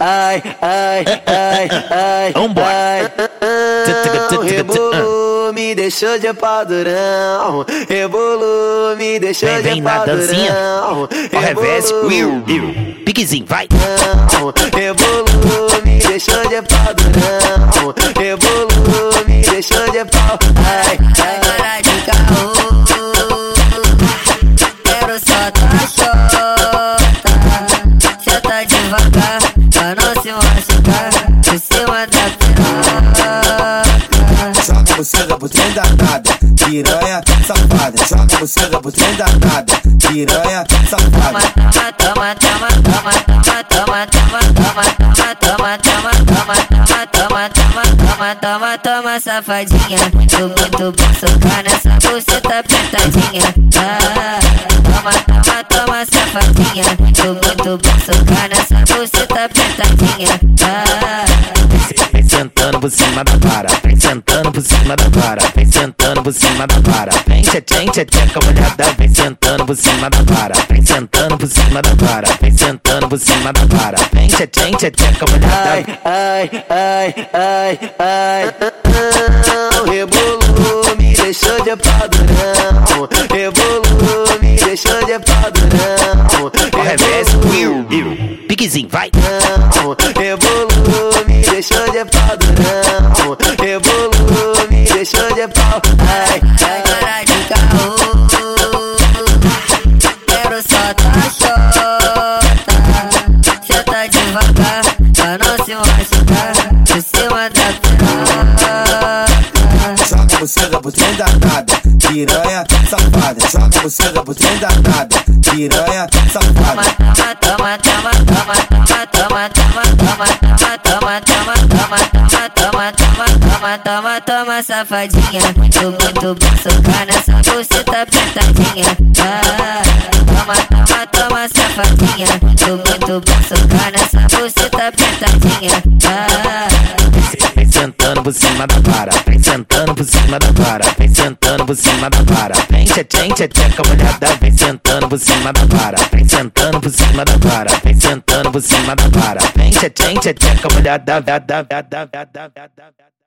Ai, ai, ai, ai. Vambora. Rebolo me deixou de padrão. Rebolo me deixou Vem, de vem na dancinha. padrão. Ó, revés. Rebolo, Piquezinho, vai. Rebolo me deixou de padrão. Rebolo me deixou de pau. Ai, ai. cara de caô. Quero só tua chota. Senta devagar, pra não se machucar. Por cima da piroca. Joga buceta pro trem danada, piranha safada. Joga buceta pro trem danada, piranha safada. Toma, toma, toma, toma, toma, toma, toma, toma, toma, toma, toma, toma, toma, toma, toma, toma, toma, toma, safadinha. Tô muito bom socar nessa buceta apertadinha. Ah, toma, toma, toma, safadinha. Tô muito socar nessa buceta apertadinha. Ah. Vem sentando por cima da vara, vem sentando por cima da vara, vem sentando por cima da vara. Vem tchê tchê tchê tchê com a molhada, vem sentando por cima da vara, vem sentando por cima da vara, vem sentando por cima da vara. Vem tchê tchê tchê tchê com a molhada. Ai, ai, ai, ai, ai. Rebolo me deixou de padrão. Rebolo me deixou de padrão. Piquezinho, vai. Rebolo me deixou de padrão. Rebolo me deixou de pau. Ai, ai. cara de caô. Quero só tua chota. Senta devagar, pra não se machucar. Por cima da piroca. Joga buceta pro trem danada, piranha safada. Joga buceta pro trem danada, piranha safada. toma, toma, toma, toma, toma, toma, toma, safadinha. Tô muito bem socar nessa buceta apertadinha. Ah, toma, toma, toma, safadinha. Tô muito bem socar nessa buceta apertadinha. Ah, sentando por cima da vara por cima da vara, vem sentando por cima da vara. Vem tchê tchê com a molhada, vem sentando por cima da vara, vem sentando por cima da vara, vem sentando por cima da vara. Vem tchê tchê com a da da da da da da da da.